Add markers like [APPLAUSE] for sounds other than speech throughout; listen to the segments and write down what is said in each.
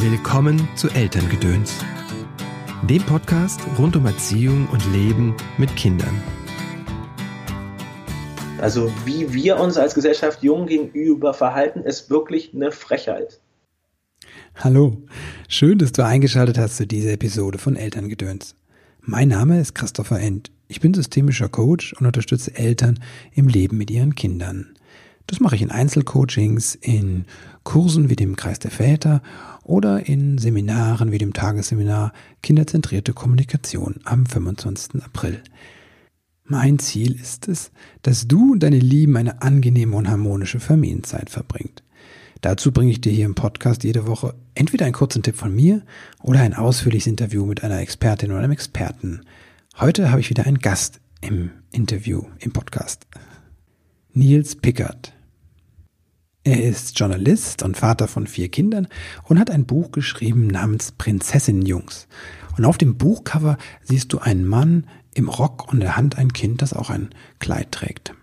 Willkommen zu Elterngedöns, dem Podcast rund um Erziehung und Leben mit Kindern. Also wie wir uns als Gesellschaft jung gegenüber verhalten, ist wirklich eine Frechheit. Hallo, schön, dass du eingeschaltet hast zu dieser Episode von Elterngedöns. Mein Name ist Christopher End. Ich bin systemischer Coach und unterstütze Eltern im Leben mit ihren Kindern. Das mache ich in Einzelcoachings, in Kursen wie dem Kreis der Väter oder in Seminaren wie dem Tagesseminar Kinderzentrierte Kommunikation am 25. April. Mein Ziel ist es, dass du und deine Lieben eine angenehme und harmonische Familienzeit verbringt. Dazu bringe ich dir hier im Podcast jede Woche entweder einen kurzen Tipp von mir oder ein ausführliches Interview mit einer Expertin oder einem Experten. Heute habe ich wieder einen Gast im Interview, im Podcast. Nils Pickert. Er ist Journalist und Vater von vier Kindern und hat ein Buch geschrieben namens Prinzessin-Jungs. Und auf dem Buchcover siehst du einen Mann im Rock und in der Hand ein Kind, das auch ein Kleid trägt.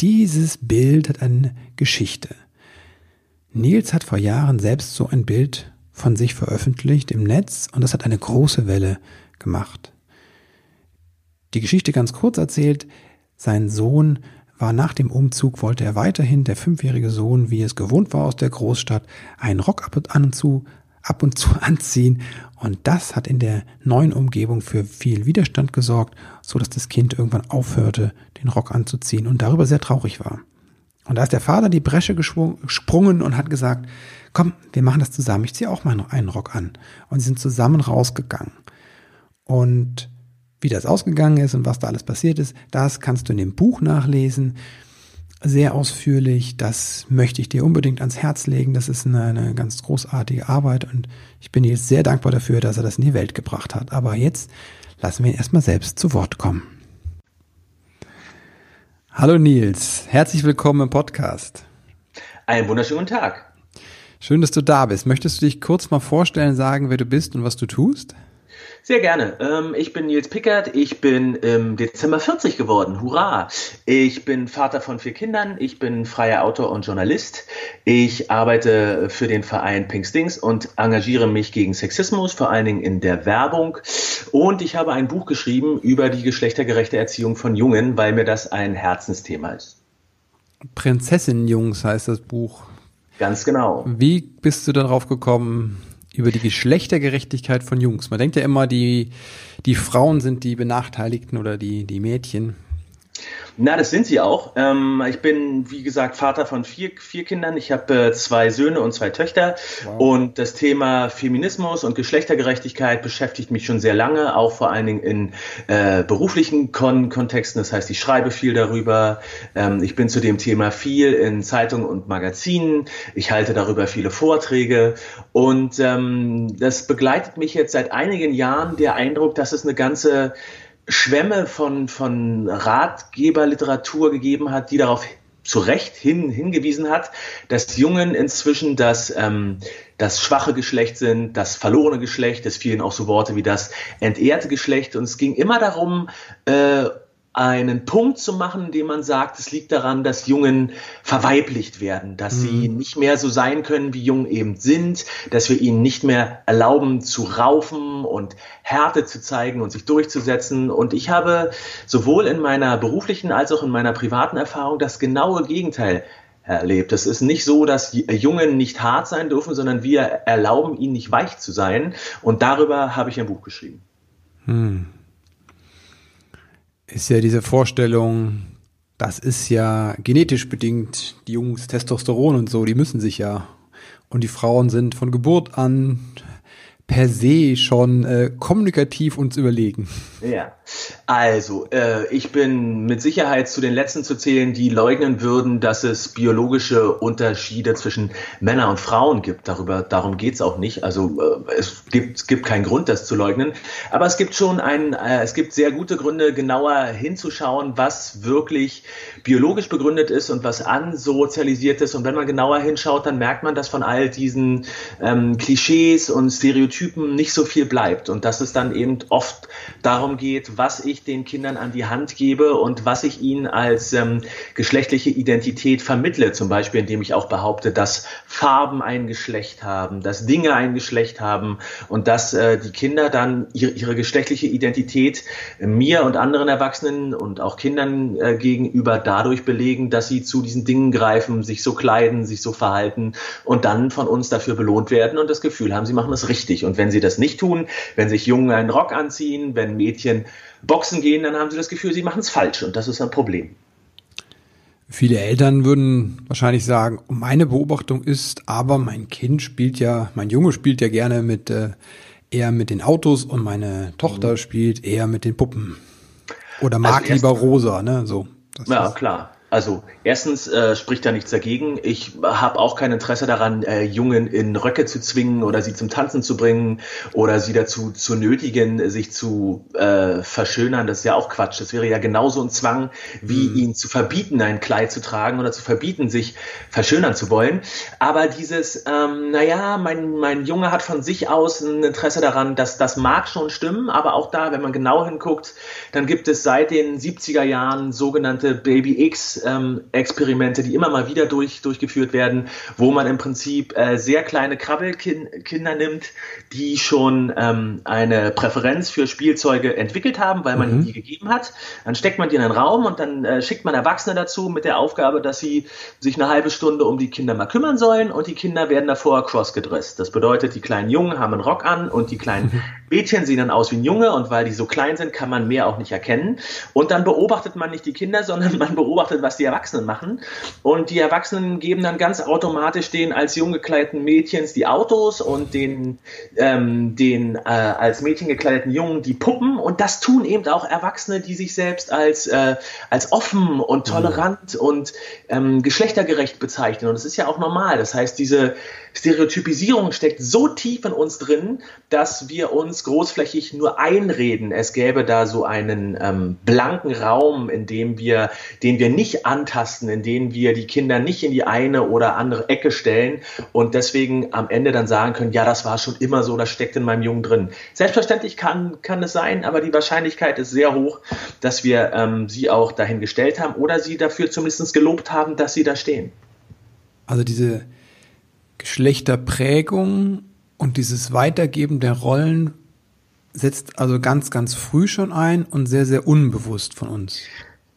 Dieses Bild hat eine Geschichte. Nils hat vor Jahren selbst so ein Bild von sich veröffentlicht im Netz und das hat eine große Welle gemacht. Die Geschichte ganz kurz erzählt, sein Sohn war nach dem Umzug, wollte er weiterhin, der fünfjährige Sohn, wie es gewohnt war aus der Großstadt, einen Rock ab und, an und zu, ab und zu [LAUGHS] anziehen. Und das hat in der neuen Umgebung für viel Widerstand gesorgt, so dass das Kind irgendwann aufhörte, den Rock anzuziehen und darüber sehr traurig war. Und da ist der Vater die Bresche gesprungen und hat gesagt, komm, wir machen das zusammen, ich ziehe auch mal einen Rock an. Und sie sind zusammen rausgegangen. Und wie das ausgegangen ist und was da alles passiert ist, das kannst du in dem Buch nachlesen. Sehr ausführlich. Das möchte ich dir unbedingt ans Herz legen. Das ist eine, eine ganz großartige Arbeit und ich bin jetzt sehr dankbar dafür, dass er das in die Welt gebracht hat. Aber jetzt lassen wir ihn erstmal selbst zu Wort kommen. Hallo Nils, herzlich willkommen im Podcast. Einen wunderschönen Tag. Schön, dass du da bist. Möchtest du dich kurz mal vorstellen, sagen, wer du bist und was du tust? Sehr gerne. Ähm, ich bin Nils Pickert. Ich bin im Dezember 40 geworden. Hurra! Ich bin Vater von vier Kindern. Ich bin freier Autor und Journalist. Ich arbeite für den Verein Pink Stings und engagiere mich gegen Sexismus, vor allen Dingen in der Werbung. Und ich habe ein Buch geschrieben über die geschlechtergerechte Erziehung von Jungen, weil mir das ein Herzensthema ist. Prinzessin-Jungs heißt das Buch. Ganz genau. Wie bist du darauf gekommen, über die Geschlechtergerechtigkeit von Jungs. Man denkt ja immer, die, die Frauen sind die Benachteiligten oder die, die Mädchen. Na, das sind sie auch. Ähm, ich bin, wie gesagt, Vater von vier, vier Kindern. Ich habe äh, zwei Söhne und zwei Töchter. Wow. Und das Thema Feminismus und Geschlechtergerechtigkeit beschäftigt mich schon sehr lange, auch vor allen Dingen in äh, beruflichen Kon Kontexten. Das heißt, ich schreibe viel darüber. Ähm, ich bin zu dem Thema viel in Zeitungen und Magazinen. Ich halte darüber viele Vorträge. Und ähm, das begleitet mich jetzt seit einigen Jahren der Eindruck, dass es eine ganze Schwämme von, von Ratgeberliteratur gegeben hat, die darauf zu Recht hin, hingewiesen hat, dass Jungen inzwischen das, ähm, das schwache Geschlecht sind, das verlorene Geschlecht, es fielen auch so Worte wie das entehrte Geschlecht. Und es ging immer darum, äh, einen Punkt zu machen, indem man sagt, es liegt daran, dass Jungen verweiblicht werden, dass mhm. sie nicht mehr so sein können, wie Jungen eben sind, dass wir ihnen nicht mehr erlauben zu raufen und Härte zu zeigen und sich durchzusetzen. Und ich habe sowohl in meiner beruflichen als auch in meiner privaten Erfahrung das genaue Gegenteil erlebt. Es ist nicht so, dass Jungen nicht hart sein dürfen, sondern wir erlauben ihnen nicht weich zu sein. Und darüber habe ich ein Buch geschrieben. Hm ist ja diese Vorstellung, das ist ja genetisch bedingt, die Jungs Testosteron und so, die müssen sich ja. Und die Frauen sind von Geburt an per se schon äh, kommunikativ uns überlegen. Ja, also äh, ich bin mit Sicherheit zu den Letzten zu zählen, die leugnen würden, dass es biologische Unterschiede zwischen Männern und Frauen gibt. Darüber, darum geht's auch nicht. Also äh, es gibt, es gibt keinen Grund, das zu leugnen. Aber es gibt schon ein, äh, es gibt sehr gute Gründe, genauer hinzuschauen, was wirklich biologisch begründet ist und was ansozialisiert ist. Und wenn man genauer hinschaut, dann merkt man, dass von all diesen ähm, Klischees und Stereotypen Stereotypen nicht so viel bleibt und dass es dann eben oft darum geht, was ich den Kindern an die Hand gebe und was ich ihnen als ähm, geschlechtliche Identität vermittle, zum Beispiel indem ich auch behaupte, dass Farben ein Geschlecht haben, dass Dinge ein Geschlecht haben und dass äh, die Kinder dann ihre, ihre geschlechtliche Identität mir und anderen Erwachsenen und auch Kindern äh, gegenüber dadurch belegen, dass sie zu diesen Dingen greifen, sich so kleiden, sich so verhalten und dann von uns dafür belohnt werden und das Gefühl haben, sie machen es richtig. Und wenn sie das nicht tun, wenn sich Jungen einen Rock anziehen, wenn Mädchen boxen gehen, dann haben sie das Gefühl, sie machen es falsch und das ist ein Problem. Viele Eltern würden wahrscheinlich sagen, meine Beobachtung ist, aber mein Kind spielt ja, mein Junge spielt ja gerne mit äh, eher mit den Autos und meine Tochter mhm. spielt eher mit den Puppen. Oder mag also lieber rosa, ne? So. ja, klar. Also erstens äh, spricht da nichts dagegen. Ich habe auch kein Interesse daran, äh, Jungen in Röcke zu zwingen oder sie zum Tanzen zu bringen oder sie dazu zu nötigen, sich zu äh, verschönern. Das ist ja auch Quatsch. Das wäre ja genauso ein Zwang, wie mhm. ihnen zu verbieten, ein Kleid zu tragen oder zu verbieten, sich verschönern zu wollen. Aber dieses, ähm, naja, mein, mein Junge hat von sich aus ein Interesse daran, dass das mag schon stimmen, aber auch da, wenn man genau hinguckt, dann gibt es seit den 70er Jahren sogenannte Baby X ähm, Experimente, die immer mal wieder durch, durchgeführt werden, wo man im Prinzip äh, sehr kleine Krabbelkinder nimmt, die schon ähm, eine Präferenz für Spielzeuge entwickelt haben, weil man mhm. ihnen die gegeben hat. Dann steckt man die in einen Raum und dann äh, schickt man Erwachsene dazu mit der Aufgabe, dass sie sich eine halbe Stunde um die Kinder mal kümmern sollen und die Kinder werden davor crossgedresst. Das bedeutet, die kleinen Jungen haben einen Rock an und die kleinen mhm. Mädchen sehen dann aus wie ein Junge und weil die so klein sind, kann man mehr auch nicht erkennen. Und dann beobachtet man nicht die Kinder, sondern [LAUGHS] man beobachtet, was die Erwachsenen machen. Und die Erwachsenen geben dann ganz automatisch den als jung gekleideten Mädchens die Autos und den, ähm, den äh, als Mädchen gekleideten Jungen die Puppen. Und das tun eben auch Erwachsene, die sich selbst als, äh, als offen und tolerant mhm. und ähm, geschlechtergerecht bezeichnen. Und das ist ja auch normal. Das heißt, diese Stereotypisierung steckt so tief in uns drin, dass wir uns großflächig nur einreden, es gäbe da so einen ähm, blanken Raum, in dem wir, den wir nicht antasten, in dem wir die Kinder nicht in die eine oder andere Ecke stellen und deswegen am Ende dann sagen können, ja, das war schon immer so, das steckt in meinem Jungen drin. Selbstverständlich kann, kann es sein, aber die Wahrscheinlichkeit ist sehr hoch, dass wir ähm, sie auch dahin gestellt haben oder sie dafür zumindest gelobt haben, dass sie da stehen. Also diese Geschlechterprägung und dieses Weitergeben der Rollen setzt also ganz, ganz früh schon ein und sehr, sehr unbewusst von uns.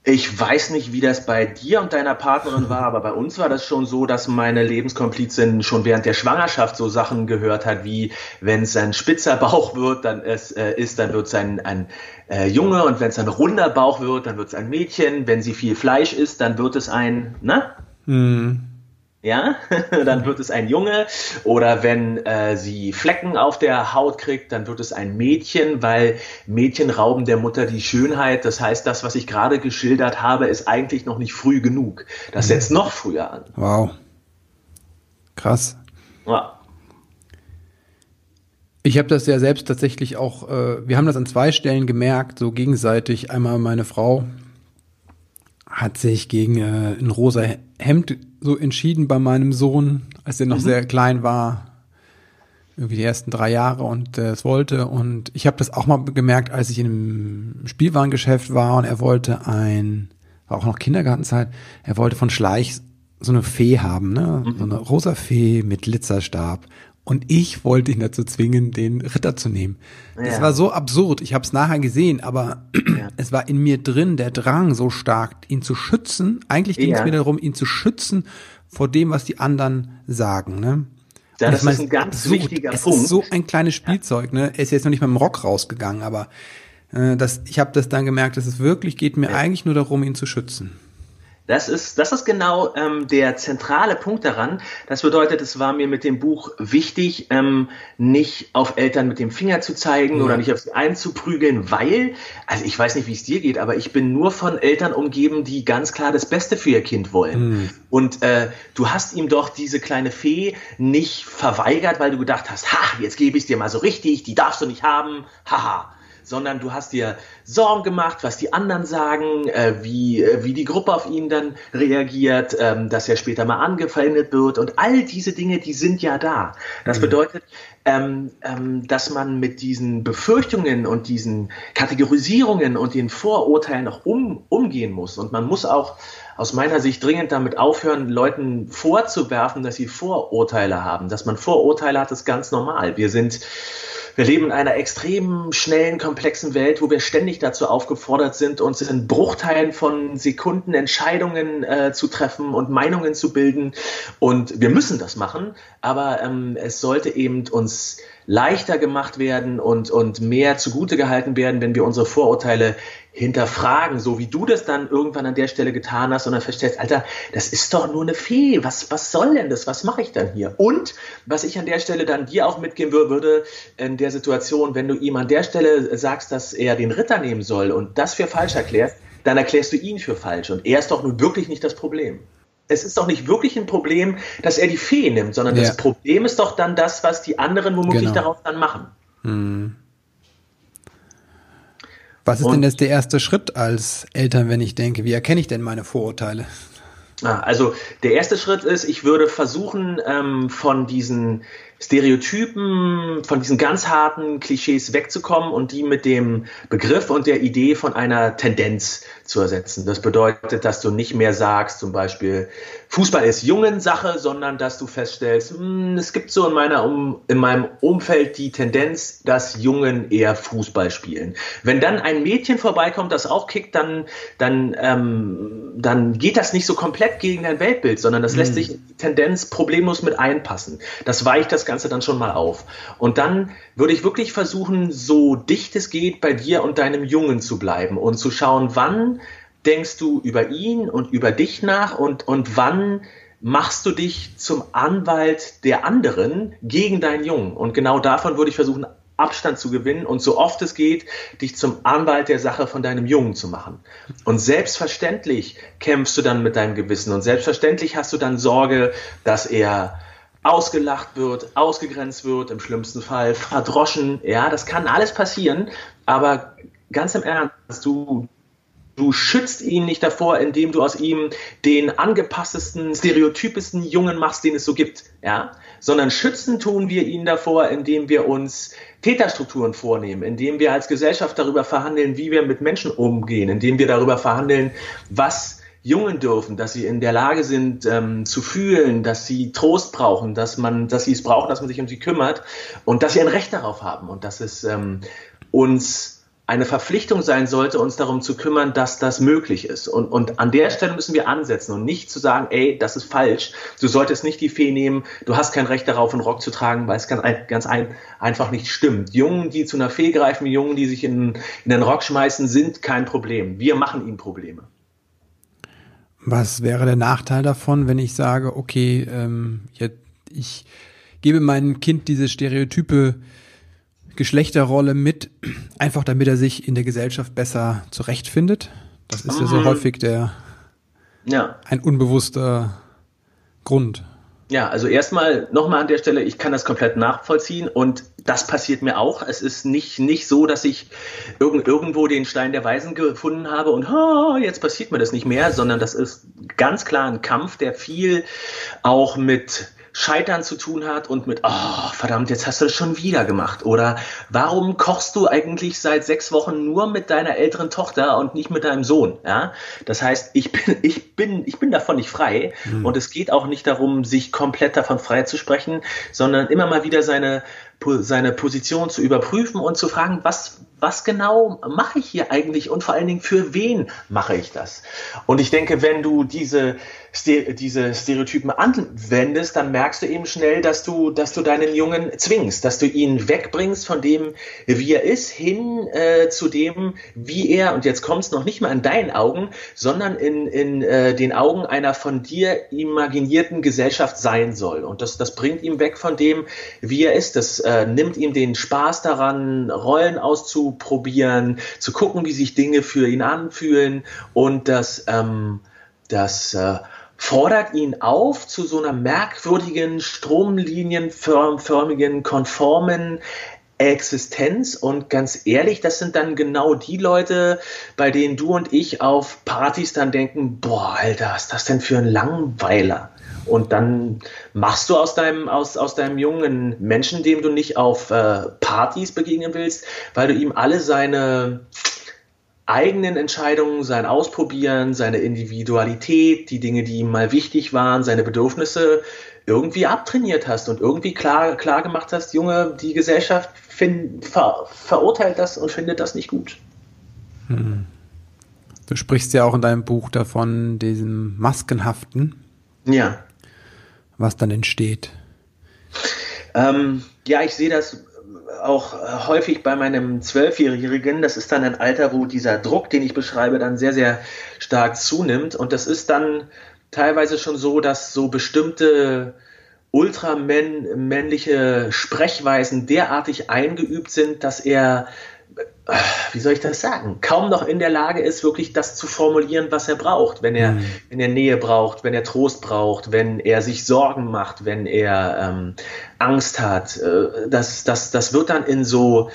Ich weiß nicht, wie das bei dir und deiner Partnerin war, aber bei uns war das schon so, dass meine Lebenskomplizin schon während der Schwangerschaft so Sachen gehört hat, wie wenn es ein spitzer Bauch wird, dann es, äh, ist, dann wird es ein, ein äh, Junge und wenn es ein runder Bauch wird, dann wird es ein Mädchen. Wenn sie viel Fleisch isst, dann wird es ein, ne? Mhm ja, [LAUGHS] dann wird es ein Junge. Oder wenn äh, sie Flecken auf der Haut kriegt, dann wird es ein Mädchen, weil Mädchen rauben der Mutter die Schönheit. Das heißt, das, was ich gerade geschildert habe, ist eigentlich noch nicht früh genug. Das mhm. setzt noch früher an. Wow. Krass. Ja. Ich habe das ja selbst tatsächlich auch, äh, wir haben das an zwei Stellen gemerkt, so gegenseitig. Einmal meine Frau hat sich gegen äh, ein rosa Hemd so entschieden bei meinem Sohn, als er noch mhm. sehr klein war. Irgendwie die ersten drei Jahre und äh, es wollte. Und ich habe das auch mal gemerkt, als ich in einem Spielwarengeschäft war und er wollte ein, war auch noch Kindergartenzeit, er wollte von Schleich so eine Fee haben, ne? Mhm. So eine rosa Fee mit Glitzerstab. Und ich wollte ihn dazu zwingen, den Ritter zu nehmen. Das ja. war so absurd. Ich habe es nachher gesehen, aber ja. [CLEARS THROAT] es war in mir drin der Drang so stark, ihn zu schützen. Eigentlich ging es ja. mir darum, ihn zu schützen vor dem, was die anderen sagen. Ne? Ja, das ist ein ganz absurd. wichtiger es Punkt. Ist so ein kleines Spielzeug. Ne? Er ist jetzt noch nicht mal im Rock rausgegangen, aber äh, das, ich habe das dann gemerkt, dass es wirklich geht mir eigentlich nur darum, ihn zu schützen. Das ist, das ist genau ähm, der zentrale Punkt daran. Das bedeutet, es war mir mit dem Buch wichtig, ähm, nicht auf Eltern mit dem Finger zu zeigen ja. oder nicht auf sie einzuprügeln, weil, also ich weiß nicht, wie es dir geht, aber ich bin nur von Eltern umgeben, die ganz klar das Beste für ihr Kind wollen. Mhm. Und äh, du hast ihm doch diese kleine Fee nicht verweigert, weil du gedacht hast, ha, jetzt gebe ich es dir mal so richtig, die darfst du nicht haben, haha sondern du hast dir Sorgen gemacht, was die anderen sagen, äh, wie, äh, wie die Gruppe auf ihn dann reagiert, ähm, dass er später mal angefeindet wird und all diese Dinge, die sind ja da. Das mhm. bedeutet, ähm, ähm, dass man mit diesen Befürchtungen und diesen Kategorisierungen und den Vorurteilen noch um, umgehen muss. Und man muss auch aus meiner Sicht dringend damit aufhören, Leuten vorzuwerfen, dass sie Vorurteile haben. Dass man Vorurteile hat, ist ganz normal. Wir sind wir leben in einer extrem schnellen, komplexen Welt, wo wir ständig dazu aufgefordert sind, uns in Bruchteilen von Sekunden Entscheidungen äh, zu treffen und Meinungen zu bilden. Und wir müssen das machen, aber ähm, es sollte eben uns leichter gemacht werden und, und mehr zugute gehalten werden, wenn wir unsere Vorurteile hinterfragen, so wie du das dann irgendwann an der Stelle getan hast und dann feststellst, Alter, das ist doch nur eine Fee, was, was soll denn das, was mache ich dann hier? Und was ich an der Stelle dann dir auch mitgeben würde, in der Situation, wenn du ihm an der Stelle sagst, dass er den Ritter nehmen soll und das für falsch erklärst, dann erklärst du ihn für falsch und er ist doch nun wirklich nicht das Problem es ist doch nicht wirklich ein Problem, dass er die Fee nimmt, sondern ja. das Problem ist doch dann das, was die anderen womöglich genau. daraus dann machen. Hm. Was ist Und, denn jetzt der erste Schritt als Eltern, wenn ich denke, wie erkenne ich denn meine Vorurteile? Also der erste Schritt ist, ich würde versuchen, ähm, von diesen Stereotypen, von diesen ganz harten Klischees wegzukommen und die mit dem Begriff und der Idee von einer Tendenz zu ersetzen. Das bedeutet, dass du nicht mehr sagst, zum Beispiel, Fußball ist Jungensache, sondern dass du feststellst, hm, es gibt so in, meiner um, in meinem Umfeld die Tendenz, dass Jungen eher Fußball spielen. Wenn dann ein Mädchen vorbeikommt, das auch kickt, dann, dann, ähm, dann geht das nicht so komplett gegen dein Weltbild, sondern das mhm. lässt sich Tendenz problemlos mit einpassen. Das weicht das Ganze dann schon mal auf. Und dann würde ich wirklich versuchen, so dicht es geht, bei dir und deinem Jungen zu bleiben und zu schauen, wann denkst du über ihn und über dich nach und, und wann machst du dich zum Anwalt der anderen gegen deinen Jungen? Und genau davon würde ich versuchen, Abstand zu gewinnen und so oft es geht, dich zum Anwalt der Sache von deinem Jungen zu machen. Und selbstverständlich kämpfst du dann mit deinem Gewissen und selbstverständlich hast du dann Sorge, dass er ausgelacht wird, ausgegrenzt wird, im schlimmsten Fall verdroschen. Ja, das kann alles passieren, aber ganz im Ernst, du, Du schützt ihn nicht davor, indem du aus ihm den angepasstesten, stereotypischsten Jungen machst, den es so gibt, ja, sondern schützen tun wir ihn davor, indem wir uns Täterstrukturen vornehmen, indem wir als Gesellschaft darüber verhandeln, wie wir mit Menschen umgehen, indem wir darüber verhandeln, was Jungen dürfen, dass sie in der Lage sind ähm, zu fühlen, dass sie Trost brauchen, dass man, dass sie es brauchen, dass man sich um sie kümmert und dass sie ein Recht darauf haben und dass es ähm, uns eine Verpflichtung sein sollte, uns darum zu kümmern, dass das möglich ist. Und, und an der Stelle müssen wir ansetzen und nicht zu sagen, ey, das ist falsch. Du solltest nicht die Fee nehmen, du hast kein Recht darauf, einen Rock zu tragen, weil es ganz, ganz ein, einfach nicht stimmt. Jungen, die zu einer Fee greifen, Jungen, die sich in, in den Rock schmeißen, sind kein Problem. Wir machen ihnen Probleme. Was wäre der Nachteil davon, wenn ich sage, okay, ähm, ich gebe meinem Kind diese Stereotype Geschlechterrolle mit, einfach damit er sich in der Gesellschaft besser zurechtfindet. Das ist ja so mhm. häufig der ja. ein unbewusster Grund. Ja, also erstmal nochmal an der Stelle, ich kann das komplett nachvollziehen und das passiert mir auch. Es ist nicht, nicht so, dass ich irgend, irgendwo den Stein der Weisen gefunden habe und oh, jetzt passiert mir das nicht mehr, sondern das ist ganz klar ein Kampf, der viel auch mit Scheitern zu tun hat und mit, oh, verdammt, jetzt hast du das schon wieder gemacht. Oder warum kochst du eigentlich seit sechs Wochen nur mit deiner älteren Tochter und nicht mit deinem Sohn? Ja? Das heißt, ich bin, [LAUGHS] ich bin, ich bin davon nicht frei. Mhm. Und es geht auch nicht darum, sich komplett davon frei zu sprechen, sondern immer mal wieder seine, seine Position zu überprüfen und zu fragen, was, was genau mache ich hier eigentlich und vor allen Dingen für wen mache ich das? Und ich denke, wenn du diese diese Stereotypen anwendest, dann merkst du eben schnell, dass du, dass du deinen Jungen zwingst, dass du ihn wegbringst von dem, wie er ist, hin äh, zu dem, wie er, und jetzt kommst noch nicht mal in deinen Augen, sondern in, in äh, den Augen einer von dir imaginierten Gesellschaft sein soll. Und das, das bringt ihn weg von dem, wie er ist. Das äh, nimmt ihm den Spaß daran, Rollen auszuprobieren, zu gucken, wie sich Dinge für ihn anfühlen und das, ähm, das äh, fordert ihn auf zu so einer merkwürdigen, stromlinienförmigen, konformen Existenz und ganz ehrlich, das sind dann genau die Leute, bei denen du und ich auf Partys dann denken, boah, Alter, was ist das denn für ein Langweiler? Und dann machst du aus deinem, aus, aus deinem jungen Menschen, dem du nicht auf äh, Partys begegnen willst, weil du ihm alle seine eigenen Entscheidungen, sein Ausprobieren, seine Individualität, die Dinge, die ihm mal wichtig waren, seine Bedürfnisse irgendwie abtrainiert hast und irgendwie klar, klar gemacht hast, Junge, die Gesellschaft find, ver, verurteilt das und findet das nicht gut. Hm. Du sprichst ja auch in deinem Buch davon, diesem Maskenhaften. Ja. Was dann entsteht. Ähm, ja, ich sehe das auch häufig bei meinem Zwölfjährigen. Das ist dann ein Alter, wo dieser Druck, den ich beschreibe, dann sehr, sehr stark zunimmt. Und das ist dann teilweise schon so, dass so bestimmte ultramännliche Sprechweisen derartig eingeübt sind, dass er, äh, wie soll ich das sagen, kaum noch in der Lage ist, wirklich das zu formulieren, was er braucht, wenn er, mhm. wenn er Nähe braucht, wenn er Trost braucht, wenn er sich Sorgen macht, wenn er ähm, Angst hat. Äh, das, das, das wird dann in so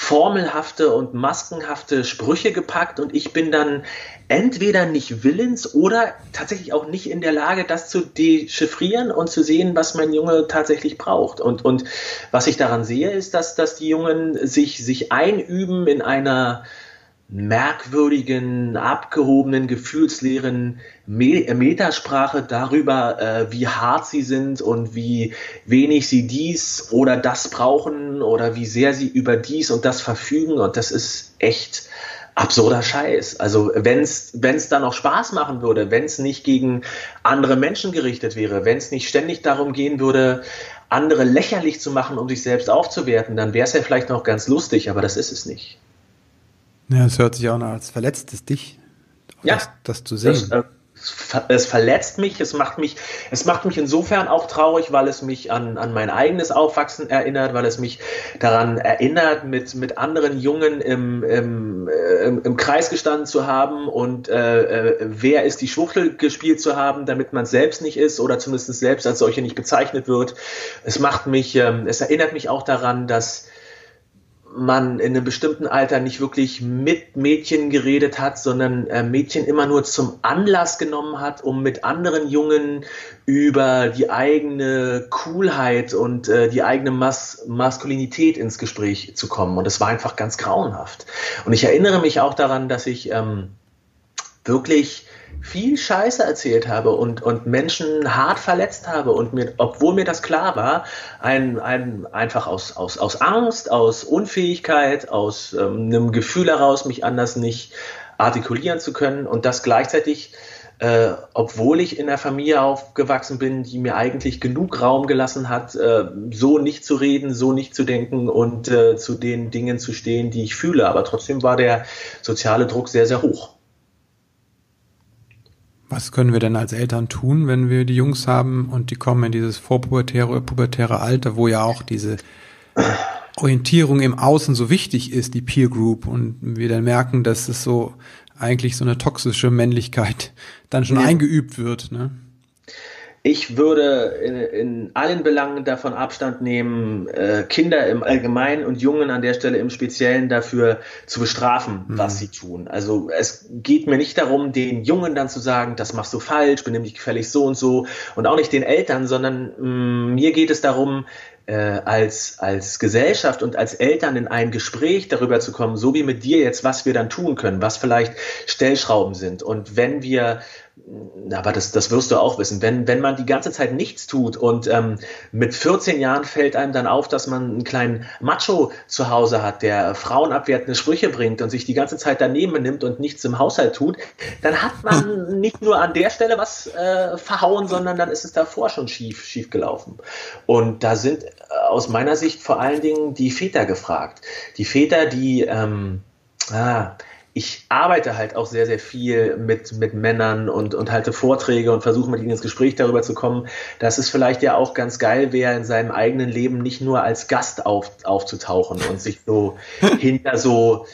formelhafte und maskenhafte Sprüche gepackt und ich bin dann entweder nicht willens oder tatsächlich auch nicht in der Lage, das zu dechiffrieren und zu sehen, was mein Junge tatsächlich braucht. Und, und was ich daran sehe, ist, dass, dass die Jungen sich, sich einüben in einer merkwürdigen, abgehobenen, gefühlsleeren Metasprache darüber, äh, wie hart sie sind und wie wenig sie dies oder das brauchen oder wie sehr sie über dies und das verfügen. Und das ist echt absurder Scheiß. Also wenn es dann auch Spaß machen würde, wenn es nicht gegen andere Menschen gerichtet wäre, wenn es nicht ständig darum gehen würde, andere lächerlich zu machen, um sich selbst aufzuwerten, dann wäre es ja vielleicht noch ganz lustig, aber das ist es nicht. Ja, es hört sich auch noch als verletztes Dich, ja, das, das zu sehen. Das, äh, es verletzt mich, es macht mich, es macht mich insofern auch traurig, weil es mich an, an mein eigenes Aufwachsen erinnert, weil es mich daran erinnert, mit, mit anderen Jungen im, im, äh, im, im Kreis gestanden zu haben und äh, äh, wer ist die Schwuchtel gespielt zu haben, damit man selbst nicht ist oder zumindest selbst als solche nicht bezeichnet wird. Es macht mich, ähm, es erinnert mich auch daran, dass man in einem bestimmten Alter nicht wirklich mit Mädchen geredet hat, sondern äh, Mädchen immer nur zum Anlass genommen hat, um mit anderen Jungen über die eigene Coolheit und äh, die eigene Mas Maskulinität ins Gespräch zu kommen. Und es war einfach ganz grauenhaft. Und ich erinnere mich auch daran, dass ich ähm, wirklich viel Scheiße erzählt habe und, und Menschen hart verletzt habe und mir, obwohl mir das klar war, ein, ein, einfach aus, aus, aus Angst, aus Unfähigkeit, aus ähm, einem Gefühl heraus, mich anders nicht artikulieren zu können und das gleichzeitig, äh, obwohl ich in einer Familie aufgewachsen bin, die mir eigentlich genug Raum gelassen hat, äh, so nicht zu reden, so nicht zu denken und äh, zu den Dingen zu stehen, die ich fühle. Aber trotzdem war der soziale Druck sehr, sehr hoch. Was können wir denn als Eltern tun, wenn wir die Jungs haben und die kommen in dieses vorpubertäre oder pubertäre Alter, wo ja auch diese Orientierung im Außen so wichtig ist, die Peer Group, und wir dann merken, dass es so eigentlich so eine toxische Männlichkeit dann schon ja. eingeübt wird. Ne? Ich würde in, in, allen Belangen davon Abstand nehmen, äh, Kinder im Allgemeinen und Jungen an der Stelle im Speziellen dafür zu bestrafen, mhm. was sie tun. Also es geht mir nicht darum, den Jungen dann zu sagen, das machst du falsch, benimm dich gefällig so und so und auch nicht den Eltern, sondern mh, mm, mir geht es darum, als, als Gesellschaft und als Eltern in ein Gespräch darüber zu kommen, so wie mit dir jetzt, was wir dann tun können, was vielleicht Stellschrauben sind. Und wenn wir aber das, das wirst du auch wissen, wenn, wenn man die ganze Zeit nichts tut und ähm, mit 14 Jahren fällt einem dann auf, dass man einen kleinen Macho zu Hause hat, der frauenabwertende Sprüche bringt und sich die ganze Zeit daneben nimmt und nichts im Haushalt tut, dann hat man [LAUGHS] nicht nur an der Stelle was äh, verhauen, sondern dann ist es davor schon schief, schief gelaufen. Und da sind äh, aus meiner Sicht vor allen Dingen die Väter gefragt. Die Väter, die ähm, ah, ich arbeite halt auch sehr, sehr viel mit, mit Männern und, und halte Vorträge und versuche mit ihnen ins Gespräch darüber zu kommen, dass es vielleicht ja auch ganz geil wäre, in seinem eigenen Leben nicht nur als Gast auf, aufzutauchen und sich so [LAUGHS] hinter so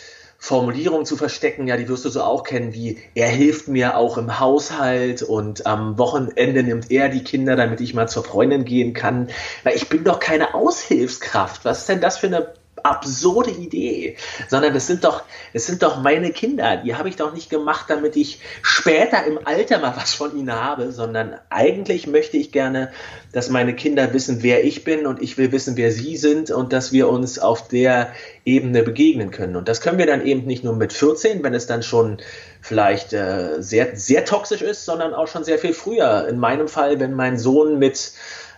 Formulierungen zu verstecken, ja, die wirst du so auch kennen, wie er hilft mir auch im Haushalt und am Wochenende nimmt er die Kinder, damit ich mal zur Freundin gehen kann. Weil ich bin doch keine Aushilfskraft. Was ist denn das für eine absurde Idee, sondern das sind doch, das sind doch meine Kinder. Die habe ich doch nicht gemacht, damit ich später im Alter mal was von ihnen habe, sondern eigentlich möchte ich gerne, dass meine Kinder wissen, wer ich bin und ich will wissen, wer sie sind und dass wir uns auf der Ebene begegnen können. Und das können wir dann eben nicht nur mit 14, wenn es dann schon vielleicht äh, sehr, sehr toxisch ist, sondern auch schon sehr viel früher. In meinem Fall, wenn mein Sohn mit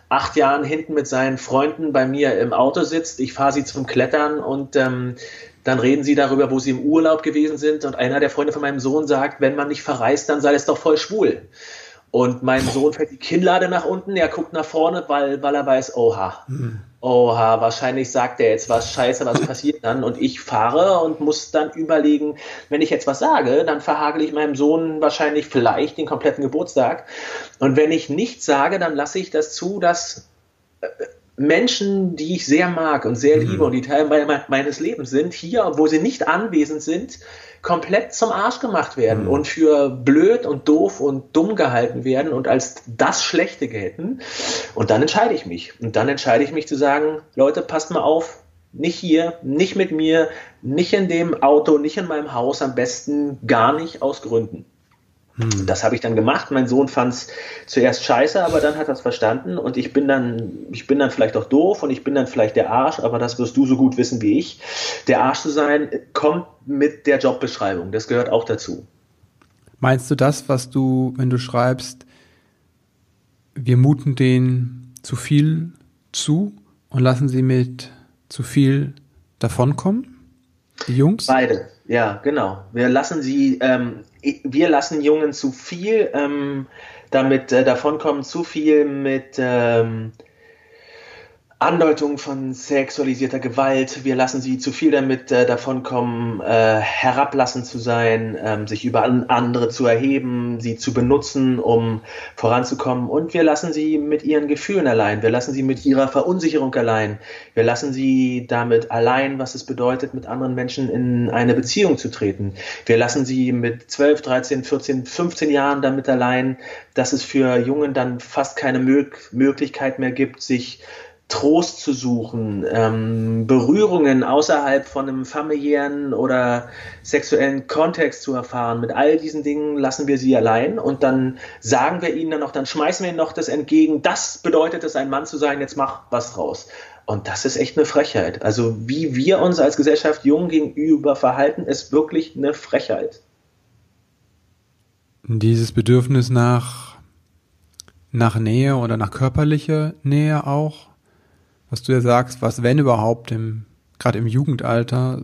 acht Jahren hinten mit seinen Freunden bei mir im Auto sitzt, ich fahre sie zum Klettern und ähm, dann reden sie darüber, wo sie im Urlaub gewesen sind und einer der Freunde von meinem Sohn sagt, wenn man nicht verreist, dann sei es doch voll schwul. Und mein Sohn fällt die Kinnlade nach unten, er guckt nach vorne, weil, weil er weiß, oha, mhm. Oha, wahrscheinlich sagt er jetzt was, scheiße, was passiert dann? Und ich fahre und muss dann überlegen, wenn ich jetzt was sage, dann verhagel ich meinem Sohn wahrscheinlich vielleicht den kompletten Geburtstag. Und wenn ich nichts sage, dann lasse ich das zu, dass äh, Menschen, die ich sehr mag und sehr liebe mhm. und die Teil meines Lebens sind, hier, wo sie nicht anwesend sind, komplett zum Arsch gemacht werden mhm. und für blöd und doof und dumm gehalten werden und als das Schlechte gelten. Und dann entscheide ich mich. Und dann entscheide ich mich zu sagen, Leute, passt mal auf, nicht hier, nicht mit mir, nicht in dem Auto, nicht in meinem Haus, am besten gar nicht aus Gründen. Hm. Das habe ich dann gemacht. Mein Sohn fand es zuerst scheiße, aber dann hat er es verstanden und ich bin dann, ich bin dann vielleicht auch doof und ich bin dann vielleicht der Arsch, aber das wirst du so gut wissen wie ich. Der Arsch zu sein kommt mit der Jobbeschreibung. Das gehört auch dazu. Meinst du das, was du, wenn du schreibst, wir muten denen zu viel zu und lassen sie mit zu viel davonkommen? Die Jungs? Beide, ja, genau. Wir lassen sie, ähm, wir lassen Jungen zu viel ähm, damit äh, davonkommen, zu viel mit ähm, Andeutung von sexualisierter Gewalt. Wir lassen sie zu viel damit äh, davonkommen, äh, herablassend zu sein, ähm, sich über andere zu erheben, sie zu benutzen, um voranzukommen. Und wir lassen sie mit ihren Gefühlen allein. Wir lassen sie mit ihrer Verunsicherung allein. Wir lassen sie damit allein, was es bedeutet, mit anderen Menschen in eine Beziehung zu treten. Wir lassen sie mit 12, 13, 14, 15 Jahren damit allein, dass es für Jungen dann fast keine Mö Möglichkeit mehr gibt, sich Trost zu suchen, ähm, Berührungen außerhalb von einem familiären oder sexuellen Kontext zu erfahren. Mit all diesen Dingen lassen wir sie allein und dann sagen wir ihnen dann noch, dann schmeißen wir ihnen noch das entgegen. Das bedeutet es, ein Mann zu sein, jetzt mach was draus. Und das ist echt eine Frechheit. Also wie wir uns als Gesellschaft jung gegenüber verhalten, ist wirklich eine Frechheit. Dieses Bedürfnis nach, nach Nähe oder nach körperlicher Nähe auch, was du ja sagst, was wenn überhaupt im, gerade im Jugendalter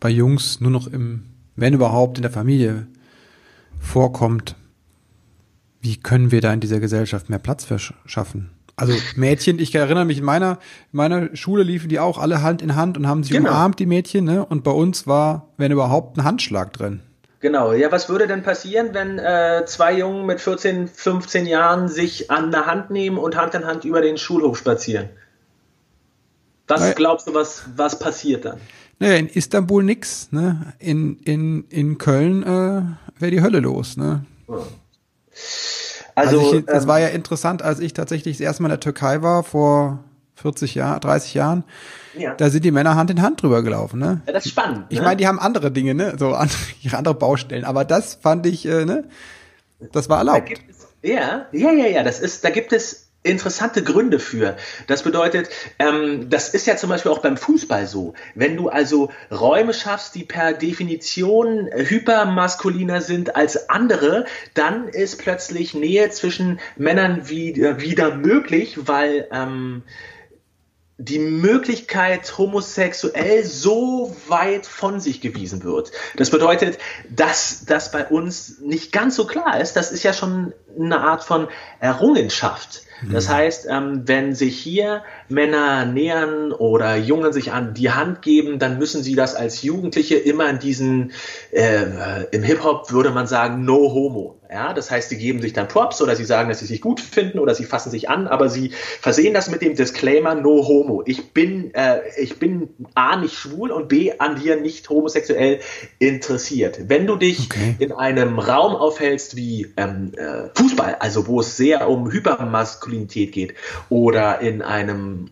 bei Jungs nur noch im, wenn überhaupt in der Familie vorkommt, wie können wir da in dieser Gesellschaft mehr Platz verschaffen? Also Mädchen, ich erinnere mich, in meiner, in meiner Schule liefen die auch alle Hand in Hand und haben sich genau. umarmt, die Mädchen, ne? Und bei uns war, wenn überhaupt, ein Handschlag drin. Genau, ja, was würde denn passieren, wenn äh, zwei Jungen mit 14, 15 Jahren sich an der Hand nehmen und Hand in Hand über den Schulhof spazieren? Was naja. glaubst du, was, was passiert dann? Naja, in Istanbul nix, ne? In, in, in Köln äh, wäre die Hölle los, ne? Also, also ich, das ähm, war ja interessant, als ich tatsächlich das erste Mal in der Türkei war, vor 40 Jahren, 30 Jahren. Ja. Da sind die Männer Hand in Hand drüber gelaufen, ne? Ja, das ist spannend. Ich ne? meine, die haben andere Dinge, ne? So [LAUGHS] andere, andere Baustellen. Aber das fand ich, äh, ne? Das war erlaubt. Da es, ja, ja, ja, ja. Das ist, da gibt es interessante Gründe für. Das bedeutet, ähm, das ist ja zum Beispiel auch beim Fußball so. Wenn du also Räume schaffst, die per Definition hypermaskuliner sind als andere, dann ist plötzlich Nähe zwischen Männern wieder, wieder möglich, weil ähm, die Möglichkeit, homosexuell so weit von sich gewiesen wird. Das bedeutet, dass das bei uns nicht ganz so klar ist. Das ist ja schon eine Art von Errungenschaft. Das mhm. heißt, ähm, wenn sich hier Männer nähern oder Jungen sich an die Hand geben, dann müssen sie das als Jugendliche immer in diesen, äh, im Hip-Hop würde man sagen, no homo. Ja, das heißt, sie geben sich dann Props oder sie sagen, dass sie sich gut finden oder sie fassen sich an, aber sie versehen das mit dem Disclaimer no homo. Ich bin, äh, ich bin A nicht schwul und B an dir nicht homosexuell interessiert. Wenn du dich okay. in einem Raum aufhältst wie ähm, äh, Fußball, also wo es sehr um Hypermaskulinität geht, oder in einem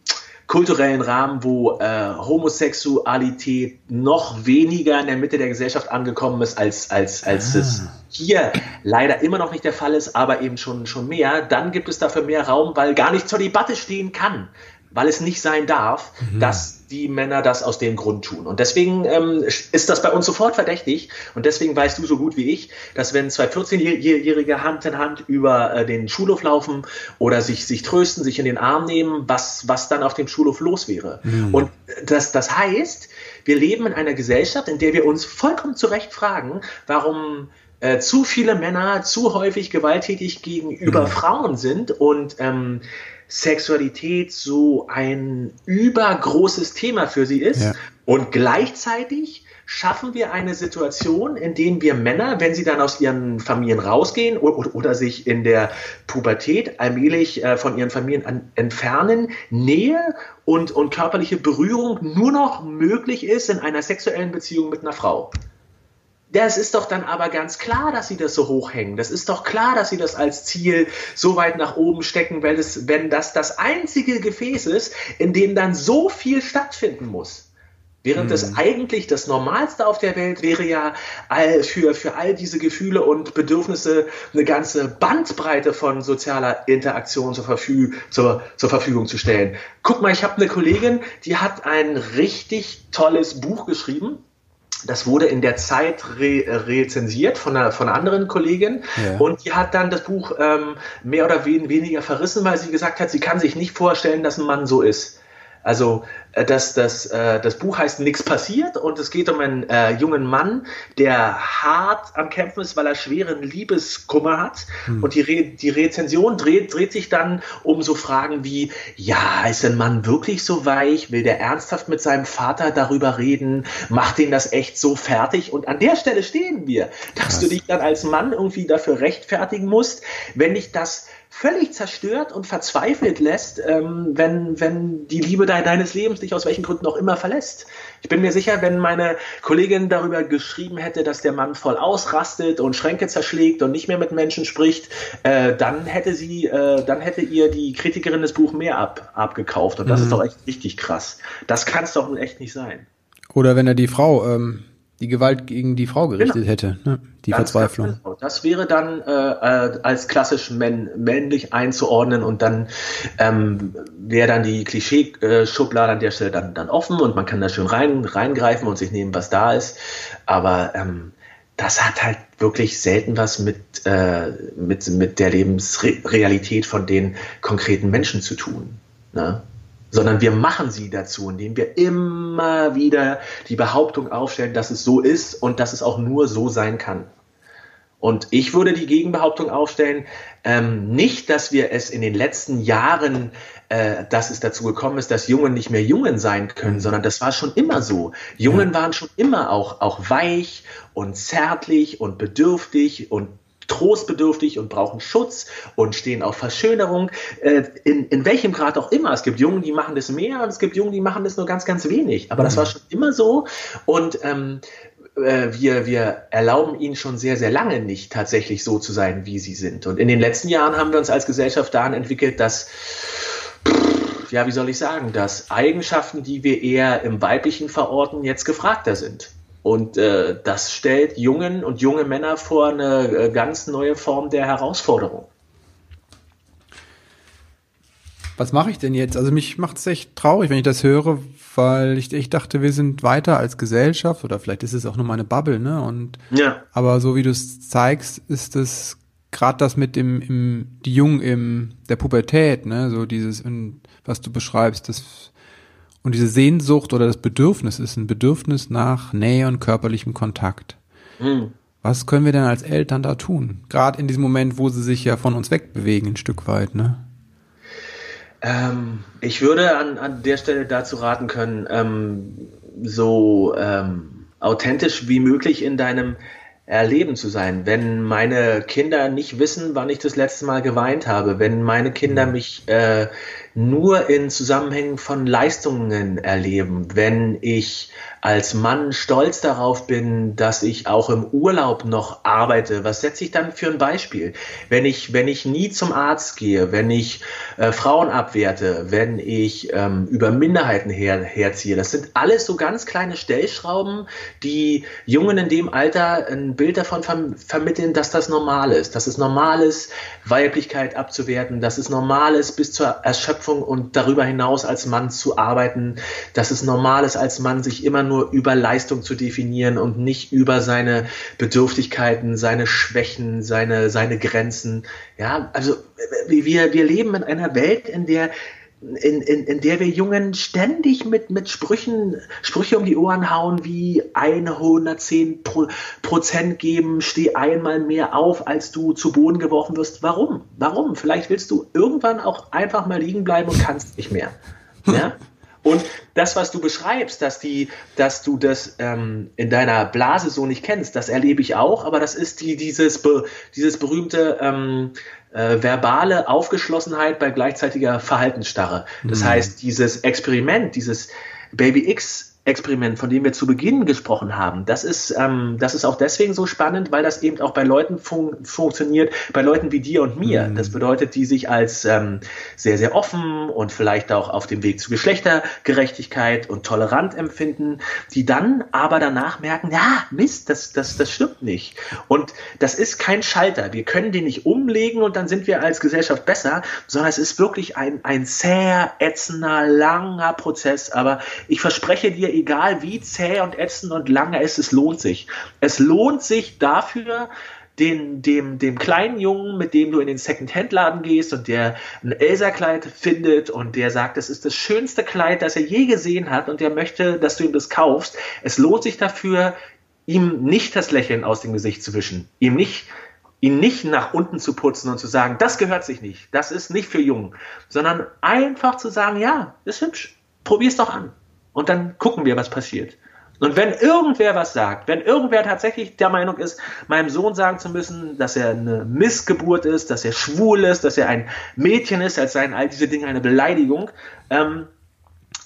kulturellen Rahmen, wo äh, Homosexualität noch weniger in der Mitte der Gesellschaft angekommen ist, als, als, als ah. es hier leider immer noch nicht der Fall ist, aber eben schon, schon mehr, dann gibt es dafür mehr Raum, weil gar nicht zur Debatte stehen kann weil es nicht sein darf, mhm. dass die Männer das aus dem Grund tun. Und deswegen ähm, ist das bei uns sofort verdächtig. Und deswegen weißt du so gut wie ich, dass wenn zwei 14-Jährige Hand in Hand über äh, den Schulhof laufen oder sich, sich trösten, sich in den Arm nehmen, was, was dann auf dem Schulhof los wäre. Mhm. Und das, das heißt, wir leben in einer Gesellschaft, in der wir uns vollkommen zu Recht fragen, warum äh, zu viele Männer zu häufig gewalttätig gegenüber mhm. Frauen sind und ähm, Sexualität so ein übergroßes Thema für sie ist. Ja. Und gleichzeitig schaffen wir eine Situation, in der wir Männer, wenn sie dann aus ihren Familien rausgehen oder, oder sich in der Pubertät allmählich äh, von ihren Familien an, entfernen, Nähe und, und körperliche Berührung nur noch möglich ist in einer sexuellen Beziehung mit einer Frau. Das ist doch dann aber ganz klar, dass sie das so hochhängen. Das ist doch klar, dass sie das als Ziel so weit nach oben stecken, weil es, wenn das das einzige Gefäß ist, in dem dann so viel stattfinden muss. Während das mhm. eigentlich das Normalste auf der Welt wäre ja all, für, für all diese Gefühle und Bedürfnisse eine ganze Bandbreite von sozialer Interaktion zur, Verfüg zur, zur Verfügung zu stellen. Guck mal, ich habe eine Kollegin, die hat ein richtig tolles Buch geschrieben das wurde in der Zeit re rezensiert von einer, von einer anderen Kollegin ja. und die hat dann das Buch ähm, mehr oder weniger verrissen, weil sie gesagt hat, sie kann sich nicht vorstellen, dass ein Mann so ist. Also äh, das, das, äh, das Buch heißt Nix passiert und es geht um einen äh, jungen Mann, der hart am Kämpfen ist, weil er schweren Liebeskummer hat. Hm. Und die, Re die Rezension dreht, dreht sich dann um so Fragen wie, ja, ist ein Mann wirklich so weich? Will der ernsthaft mit seinem Vater darüber reden? Macht ihn das echt so fertig? Und an der Stelle stehen wir, dass Krass. du dich dann als Mann irgendwie dafür rechtfertigen musst, wenn dich das völlig zerstört und verzweifelt lässt, ähm, wenn, wenn die Liebe de deines Lebens dich aus welchen Gründen auch immer verlässt. Ich bin mir sicher, wenn meine Kollegin darüber geschrieben hätte, dass der Mann voll ausrastet und Schränke zerschlägt und nicht mehr mit Menschen spricht, äh, dann hätte sie, äh, dann hätte ihr die Kritikerin das Buch mehr ab, abgekauft. Und das mhm. ist doch echt richtig krass. Das kann es doch echt nicht sein. Oder wenn er die Frau ähm, die Gewalt gegen die Frau gerichtet genau. hätte, ne? die ganz Verzweiflung. Genau. Das wäre dann äh, als klassisch männ männlich einzuordnen und dann ähm, wäre dann die Klischee-Schublade an der Stelle dann, dann offen und man kann da schön rein, reingreifen und sich nehmen, was da ist. Aber ähm, das hat halt wirklich selten was mit, äh, mit, mit der Lebensrealität von den konkreten Menschen zu tun. Ne? Sondern wir machen sie dazu, indem wir immer wieder die Behauptung aufstellen, dass es so ist und dass es auch nur so sein kann. Und ich würde die Gegenbehauptung aufstellen, ähm, nicht, dass wir es in den letzten Jahren, äh, dass es dazu gekommen ist, dass Jungen nicht mehr Jungen sein können, sondern das war schon immer so. Jungen waren schon immer auch, auch weich und zärtlich und bedürftig und trostbedürftig und brauchen Schutz und stehen auf Verschönerung, äh, in, in welchem Grad auch immer. Es gibt Jungen, die machen das mehr und es gibt Jungen, die machen das nur ganz, ganz wenig. Aber das mhm. war schon immer so und ähm, äh, wir, wir erlauben ihnen schon sehr, sehr lange nicht tatsächlich so zu sein, wie sie sind. Und in den letzten Jahren haben wir uns als Gesellschaft daran entwickelt, dass ja, wie soll ich sagen, dass Eigenschaften, die wir eher im Weiblichen verorten, jetzt gefragter sind. Und äh, das stellt Jungen und junge Männer vor eine äh, ganz neue Form der Herausforderung. Was mache ich denn jetzt? Also mich macht es echt traurig, wenn ich das höre, weil ich, ich dachte, wir sind weiter als Gesellschaft oder vielleicht ist es auch nur meine Bubble, ne? Und ja. aber so wie du es zeigst, ist es gerade das mit dem im die Jungen im der Pubertät, ne? So dieses, was du beschreibst, das und diese Sehnsucht oder das Bedürfnis ist ein Bedürfnis nach Nähe und körperlichem Kontakt. Mhm. Was können wir denn als Eltern da tun? Gerade in diesem Moment, wo sie sich ja von uns wegbewegen, ein Stück weit, ne? Ähm, ich würde an, an der Stelle dazu raten können, ähm, so ähm, authentisch wie möglich in deinem Erleben zu sein. Wenn meine Kinder nicht wissen, wann ich das letzte Mal geweint habe, wenn meine Kinder mhm. mich äh, nur in Zusammenhängen von Leistungen erleben. Wenn ich als Mann stolz darauf bin, dass ich auch im Urlaub noch arbeite, was setze ich dann für ein Beispiel? Wenn ich, wenn ich nie zum Arzt gehe, wenn ich äh, Frauen abwerte, wenn ich ähm, über Minderheiten her, herziehe, das sind alles so ganz kleine Stellschrauben, die Jungen in dem Alter ein Bild davon verm vermitteln, dass das normal ist, dass es normal ist, Weiblichkeit abzuwerten, dass es normal ist, bis zur Erschöpfung und darüber hinaus als Mann zu arbeiten, dass es normal ist, als Mann sich immer nur über Leistung zu definieren und nicht über seine Bedürftigkeiten, seine Schwächen, seine, seine Grenzen. Ja, also wir, wir leben in einer Welt, in der in, in, in der wir Jungen ständig mit, mit Sprüchen, Sprüche um die Ohren hauen, wie 110 Pro, Prozent geben, steh einmal mehr auf, als du zu Boden geworfen wirst. Warum? Warum? Vielleicht willst du irgendwann auch einfach mal liegen bleiben und kannst nicht mehr. Ja? Und das, was du beschreibst, dass, die, dass du das ähm, in deiner Blase so nicht kennst, das erlebe ich auch, aber das ist die, dieses, dieses berühmte ähm, äh, verbale Aufgeschlossenheit bei gleichzeitiger Verhaltensstarre. Das mhm. heißt, dieses Experiment, dieses Baby X Experiment, von dem wir zu Beginn gesprochen haben, das ist, ähm, das ist auch deswegen so spannend, weil das eben auch bei Leuten fun funktioniert, bei Leuten wie dir und mir. Mhm. Das bedeutet, die sich als ähm, sehr, sehr offen und vielleicht auch auf dem Weg zu Geschlechtergerechtigkeit und tolerant empfinden, die dann aber danach merken, ja, Mist, das, das, das stimmt nicht. Und das ist kein Schalter. Wir können den nicht umlegen und dann sind wir als Gesellschaft besser, sondern es ist wirklich ein, ein zäher, ätzender, langer Prozess. Aber ich verspreche dir, egal wie zäh und ätzend und lange es ist, es lohnt sich. Es lohnt sich dafür, den, dem, dem kleinen Jungen, mit dem du in den Second-Hand-Laden gehst und der ein Elsa-Kleid findet und der sagt, das ist das schönste Kleid, das er je gesehen hat und der möchte, dass du ihm das kaufst. Es lohnt sich dafür, ihm nicht das Lächeln aus dem Gesicht zu wischen, ihm nicht ihn nicht nach unten zu putzen und zu sagen, das gehört sich nicht, das ist nicht für Jungen, sondern einfach zu sagen, ja, ist hübsch, probier's doch an und dann gucken wir, was passiert. Und wenn irgendwer was sagt, wenn irgendwer tatsächlich der Meinung ist, meinem Sohn sagen zu müssen, dass er eine Missgeburt ist, dass er schwul ist, dass er ein Mädchen ist, als seien all diese Dinge eine Beleidigung, ähm,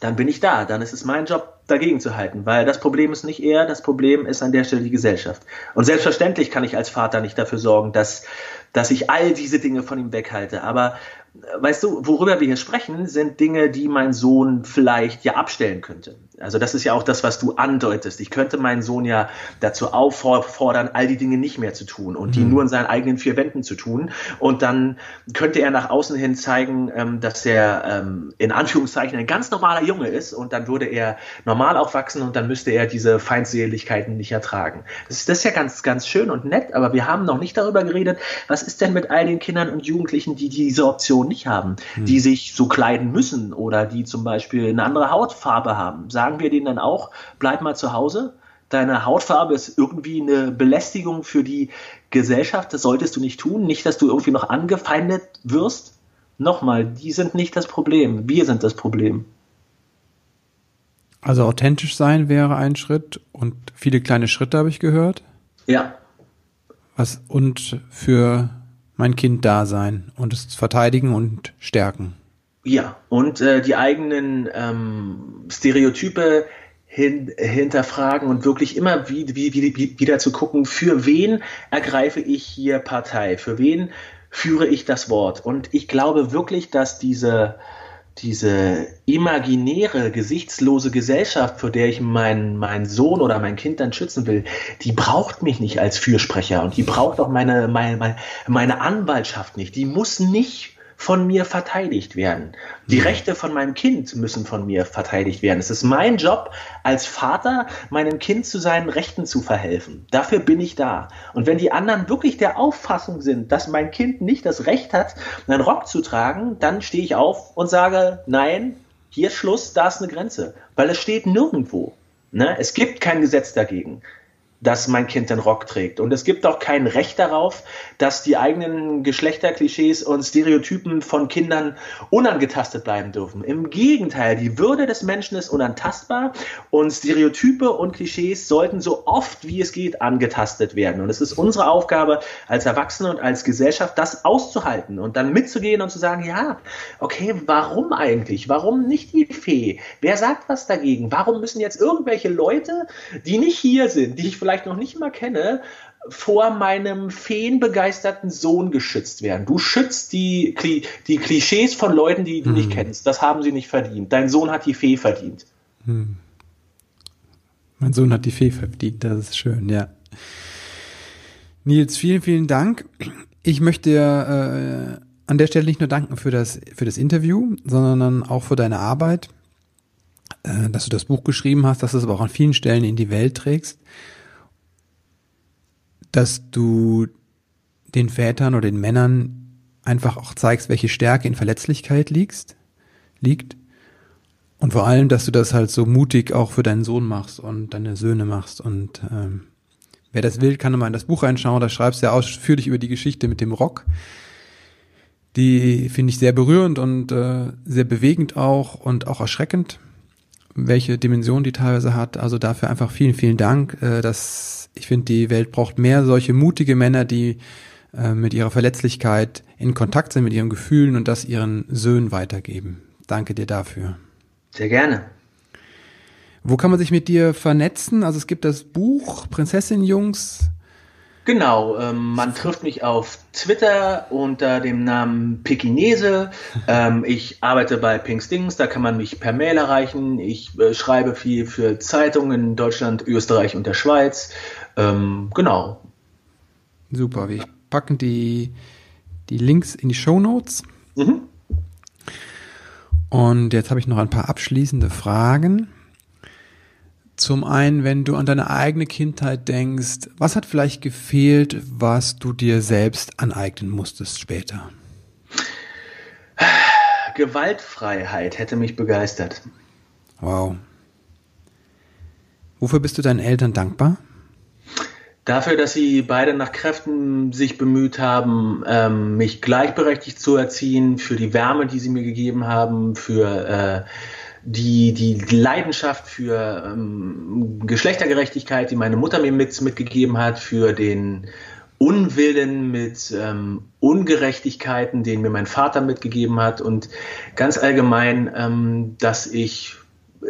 dann bin ich da. Dann ist es mein Job, dagegen zu halten, weil das Problem ist nicht er, das Problem ist an der Stelle die Gesellschaft. Und selbstverständlich kann ich als Vater nicht dafür sorgen, dass, dass ich all diese Dinge von ihm weghalte. Aber weißt du, worüber wir hier sprechen, sind Dinge, die mein Sohn vielleicht ja abstellen könnte. Also das ist ja auch das, was du andeutest. Ich könnte meinen Sohn ja dazu auffordern, all die Dinge nicht mehr zu tun und die mhm. nur in seinen eigenen vier Wänden zu tun. Und dann könnte er nach außen hin zeigen, ähm, dass er ähm, in Anführungszeichen ein ganz normaler Junge ist und dann würde er normal aufwachsen und dann müsste er diese Feindseligkeiten nicht ertragen. Das ist, das ist ja ganz, ganz schön und nett, aber wir haben noch nicht darüber geredet, was ist denn mit all den Kindern und Jugendlichen, die diese Option nicht haben, mhm. die sich so kleiden müssen oder die zum Beispiel eine andere Hautfarbe haben. Sagen sagen wir denen dann auch, bleib mal zu Hause. Deine Hautfarbe ist irgendwie eine Belästigung für die Gesellschaft. Das solltest du nicht tun. Nicht, dass du irgendwie noch angefeindet wirst. Nochmal, die sind nicht das Problem. Wir sind das Problem. Also authentisch sein wäre ein Schritt und viele kleine Schritte habe ich gehört. Ja. Was und für mein Kind da sein und es verteidigen und stärken. Ja, und äh, die eigenen ähm, Stereotype hin, hinterfragen und wirklich immer wie, wie, wie, wieder zu gucken, für wen ergreife ich hier Partei, für wen führe ich das Wort. Und ich glaube wirklich, dass diese, diese imaginäre, gesichtslose Gesellschaft, vor der ich meinen, meinen Sohn oder mein Kind dann schützen will, die braucht mich nicht als Fürsprecher und die braucht auch meine, meine, meine Anwaltschaft nicht. Die muss nicht von mir verteidigt werden. Die mhm. Rechte von meinem Kind müssen von mir verteidigt werden. Es ist mein Job als Vater, meinem Kind zu seinen Rechten zu verhelfen. Dafür bin ich da. Und wenn die anderen wirklich der Auffassung sind, dass mein Kind nicht das Recht hat, einen Rock zu tragen, dann stehe ich auf und sage, nein, hier ist Schluss, da ist eine Grenze. Weil es steht nirgendwo. Ne? Es gibt kein Gesetz dagegen. Dass mein Kind den Rock trägt. Und es gibt auch kein Recht darauf, dass die eigenen Geschlechterklischees und Stereotypen von Kindern unangetastet bleiben dürfen. Im Gegenteil, die Würde des Menschen ist unantastbar und Stereotype und Klischees sollten so oft wie es geht angetastet werden. Und es ist unsere Aufgabe als Erwachsene und als Gesellschaft, das auszuhalten und dann mitzugehen und zu sagen, ja, okay, warum eigentlich? Warum nicht die Fee? Wer sagt was dagegen? Warum müssen jetzt irgendwelche Leute, die nicht hier sind, die ich vielleicht noch nicht mal kenne, vor meinem feenbegeisterten Sohn geschützt werden. Du schützt die, die Klischees von Leuten, die du hm. nicht kennst. Das haben sie nicht verdient. Dein Sohn hat die Fee verdient. Hm. Mein Sohn hat die Fee verdient, das ist schön, ja. Nils, vielen, vielen Dank. Ich möchte dir äh, an der Stelle nicht nur danken für das, für das Interview, sondern auch für deine Arbeit, äh, dass du das Buch geschrieben hast, dass du es aber auch an vielen Stellen in die Welt trägst dass du den Vätern oder den Männern einfach auch zeigst, welche Stärke in Verletzlichkeit liegst, liegt. Und vor allem, dass du das halt so mutig auch für deinen Sohn machst und deine Söhne machst. Und ähm, wer das will, kann mal in das Buch reinschauen. Da schreibst du ja ausführlich über die Geschichte mit dem Rock. Die finde ich sehr berührend und äh, sehr bewegend auch und auch erschreckend, welche Dimension die teilweise hat. Also dafür einfach vielen, vielen Dank, äh, dass ich finde, die Welt braucht mehr solche mutige Männer, die äh, mit ihrer Verletzlichkeit in Kontakt sind, mit ihren Gefühlen und das ihren Söhnen weitergeben. Danke dir dafür. Sehr gerne. Wo kann man sich mit dir vernetzen? Also es gibt das Buch Prinzessin Jungs. Genau, ähm, man trifft mich auf Twitter unter dem Namen Pekinese. Ähm, ich arbeite bei Pink Stings, da kann man mich per Mail erreichen. Ich äh, schreibe viel für Zeitungen in Deutschland, Österreich und der Schweiz. Ähm, genau. Super, wir packen die, die Links in die Show Notes. Mhm. Und jetzt habe ich noch ein paar abschließende Fragen. Zum einen, wenn du an deine eigene Kindheit denkst, was hat vielleicht gefehlt, was du dir selbst aneignen musstest später? Gewaltfreiheit hätte mich begeistert. Wow. Wofür bist du deinen Eltern dankbar? Dafür, dass sie beide nach Kräften sich bemüht haben, ähm, mich gleichberechtigt zu erziehen, für die Wärme, die sie mir gegeben haben, für äh, die, die Leidenschaft für ähm, Geschlechtergerechtigkeit, die meine Mutter mir mit, mitgegeben hat, für den Unwillen mit ähm, Ungerechtigkeiten, den mir mein Vater mitgegeben hat und ganz allgemein, ähm, dass ich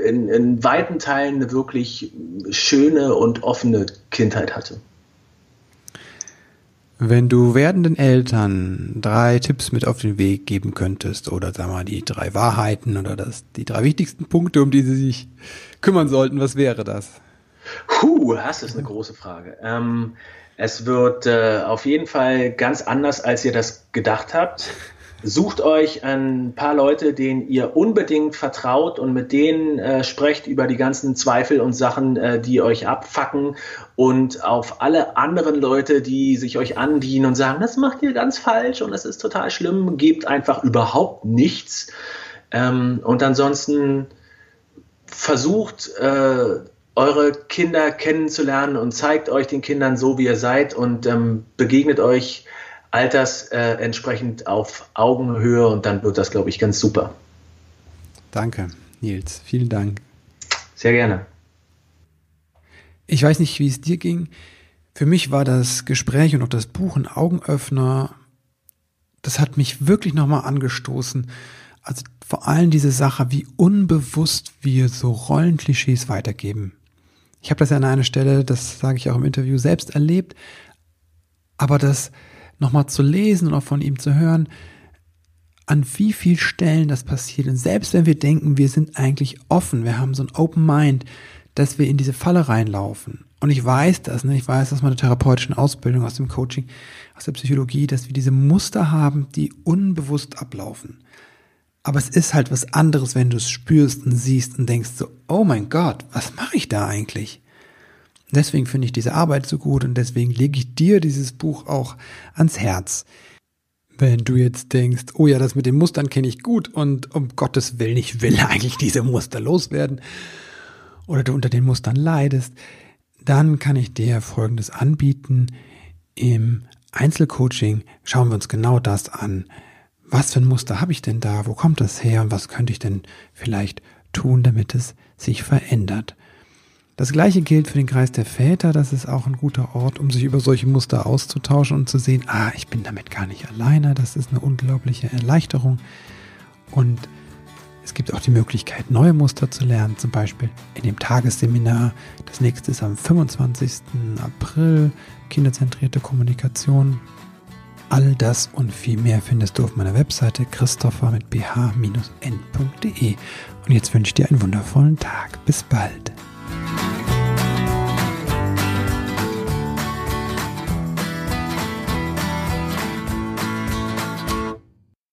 in, in weiten Teilen eine wirklich schöne und offene Kindheit hatte. Wenn du werdenden Eltern drei Tipps mit auf den Weg geben könntest oder sag mal die drei Wahrheiten oder das, die drei wichtigsten Punkte, um die sie sich kümmern sollten, was wäre das? Puh, das ist eine große Frage. Ähm, es wird äh, auf jeden Fall ganz anders, als ihr das gedacht habt. Sucht euch ein paar Leute, denen ihr unbedingt vertraut und mit denen äh, sprecht über die ganzen Zweifel und Sachen, äh, die euch abfacken und auf alle anderen Leute, die sich euch andienen und sagen, das macht ihr ganz falsch und das ist total schlimm, gebt einfach überhaupt nichts. Ähm, und ansonsten versucht, äh, eure Kinder kennenzulernen und zeigt euch den Kindern so, wie ihr seid und ähm, begegnet euch Alters äh, entsprechend auf Augenhöhe und dann wird das, glaube ich, ganz super. Danke, Nils. Vielen Dank. Sehr gerne. Ich weiß nicht, wie es dir ging. Für mich war das Gespräch und auch das Buch ein Augenöffner. Das hat mich wirklich nochmal angestoßen. Also vor allem diese Sache, wie unbewusst wir so Rollenklischees weitergeben. Ich habe das ja an einer Stelle, das sage ich auch im Interview, selbst erlebt. Aber das, nochmal zu lesen und auch von ihm zu hören, an wie viel Stellen das passiert. Und selbst wenn wir denken, wir sind eigentlich offen, wir haben so ein Open Mind, dass wir in diese Falle reinlaufen. Und ich weiß das, ne? ich weiß aus meiner therapeutischen Ausbildung, aus dem Coaching, aus der Psychologie, dass wir diese Muster haben, die unbewusst ablaufen. Aber es ist halt was anderes, wenn du es spürst und siehst und denkst so, oh mein Gott, was mache ich da eigentlich? Deswegen finde ich diese Arbeit so gut und deswegen lege ich dir dieses Buch auch ans Herz. Wenn du jetzt denkst, oh ja, das mit den Mustern kenne ich gut und um Gottes Willen, ich will [LAUGHS] eigentlich diese Muster loswerden oder du unter den Mustern leidest, dann kann ich dir Folgendes anbieten. Im Einzelcoaching schauen wir uns genau das an. Was für ein Muster habe ich denn da? Wo kommt das her? Und was könnte ich denn vielleicht tun, damit es sich verändert? Das gleiche gilt für den Kreis der Väter. Das ist auch ein guter Ort, um sich über solche Muster auszutauschen und zu sehen, ah, ich bin damit gar nicht alleine. Das ist eine unglaubliche Erleichterung. Und es gibt auch die Möglichkeit, neue Muster zu lernen, zum Beispiel in dem Tagesseminar. Das nächste ist am 25. April, kinderzentrierte Kommunikation. All das und viel mehr findest du auf meiner Webseite christopher mit bh-n.de. Und jetzt wünsche ich dir einen wundervollen Tag. Bis bald. Bye.